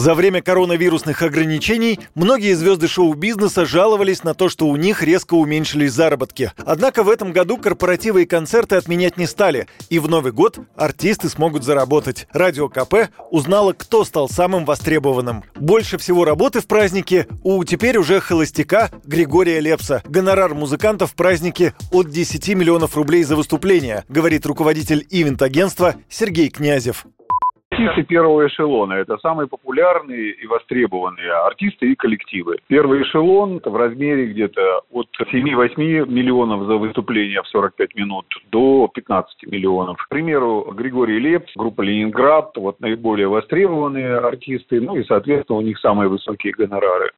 За время коронавирусных ограничений многие звезды шоу-бизнеса жаловались на то, что у них резко уменьшились заработки. Однако в этом году корпоративы и концерты отменять не стали, и в Новый год артисты смогут заработать. Радио КП узнала, кто стал самым востребованным. Больше всего работы в празднике у теперь уже холостяка Григория Лепса. Гонорар музыкантов в празднике от 10 миллионов рублей за выступление, говорит руководитель ивент-агентства Сергей Князев артисты первого эшелона. Это самые популярные и востребованные артисты и коллективы. Первый эшелон в размере где-то от 7-8 миллионов за выступление в 45 минут до 15 миллионов. К примеру, Григорий Лепс, группа «Ленинград», вот наиболее востребованные артисты, ну и, соответственно, у них самые высокие гонорары.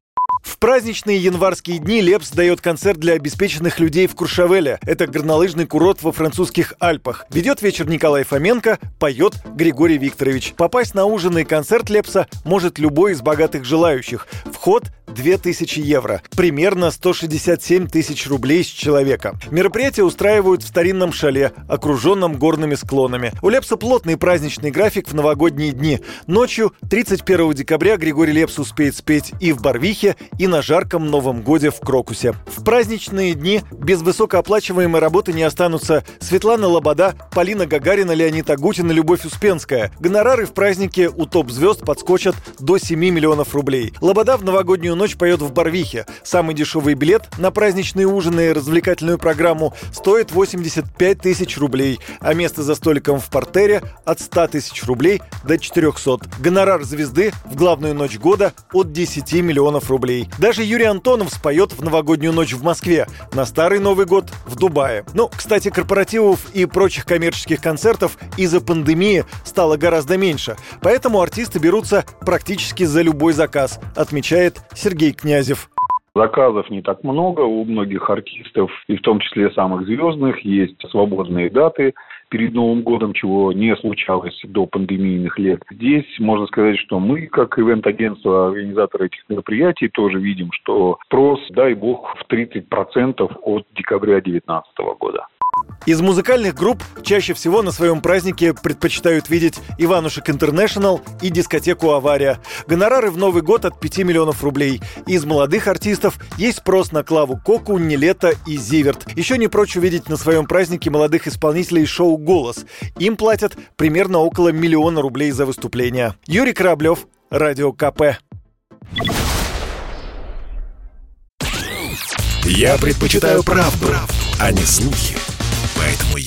В праздничные январские дни Лепс дает концерт для обеспеченных людей в Куршавеле. Это горнолыжный курорт во французских Альпах. Ведет вечер Николай Фоменко, поет Григорий Викторович. Попасть на ужин и концерт Лепса может любой из богатых желающих. Вход 2000 евро. Примерно 167 тысяч рублей с человека. Мероприятие устраивают в старинном шале, окруженном горными склонами. У Лепса плотный праздничный график в новогодние дни. Ночью 31 декабря Григорий Лепс успеет спеть и в Барвихе, и на жарком Новом Годе в Крокусе. В праздничные дни без высокооплачиваемой работы не останутся Светлана Лобода, Полина Гагарина, Леонид Агутин и Любовь Успенская. Гонорары в празднике у топ-звезд подскочат до 7 миллионов рублей. Лобода в новогоднюю ночь поет в Барвихе. Самый дешевый билет на праздничные ужины и развлекательную программу стоит 85 тысяч рублей, а место за столиком в портере от 100 тысяч рублей до 400. Гонорар звезды в главную ночь года от 10 миллионов рублей. Даже Юрий Антонов споет в новогоднюю ночь в Москве, на Старый Новый год в Дубае. Ну, кстати, корпоративов и прочих коммерческих концертов из-за пандемии стало гораздо меньше. Поэтому артисты берутся практически за любой заказ, отмечает Сергей Князев. Заказов не так много у многих артистов, и в том числе самых звездных, есть свободные даты перед Новым годом, чего не случалось до пандемийных лет. Здесь можно сказать, что мы, как ивент-агентство, организаторы этих мероприятий, тоже видим, что спрос, дай бог, в 30% от декабря 2019 года. Из музыкальных групп чаще всего на своем празднике предпочитают видеть Иванушек Интернешнл и дискотеку «Авария». Гонорары в Новый год от 5 миллионов рублей. Из молодых артистов есть спрос на Клаву Коку, Нелета и Зиверт. Еще не прочь увидеть на своем празднике молодых исполнителей шоу «Голос». Им платят примерно около миллиона рублей за выступление. Юрий Кораблев, Радио КП. Я предпочитаю правду, а не слухи.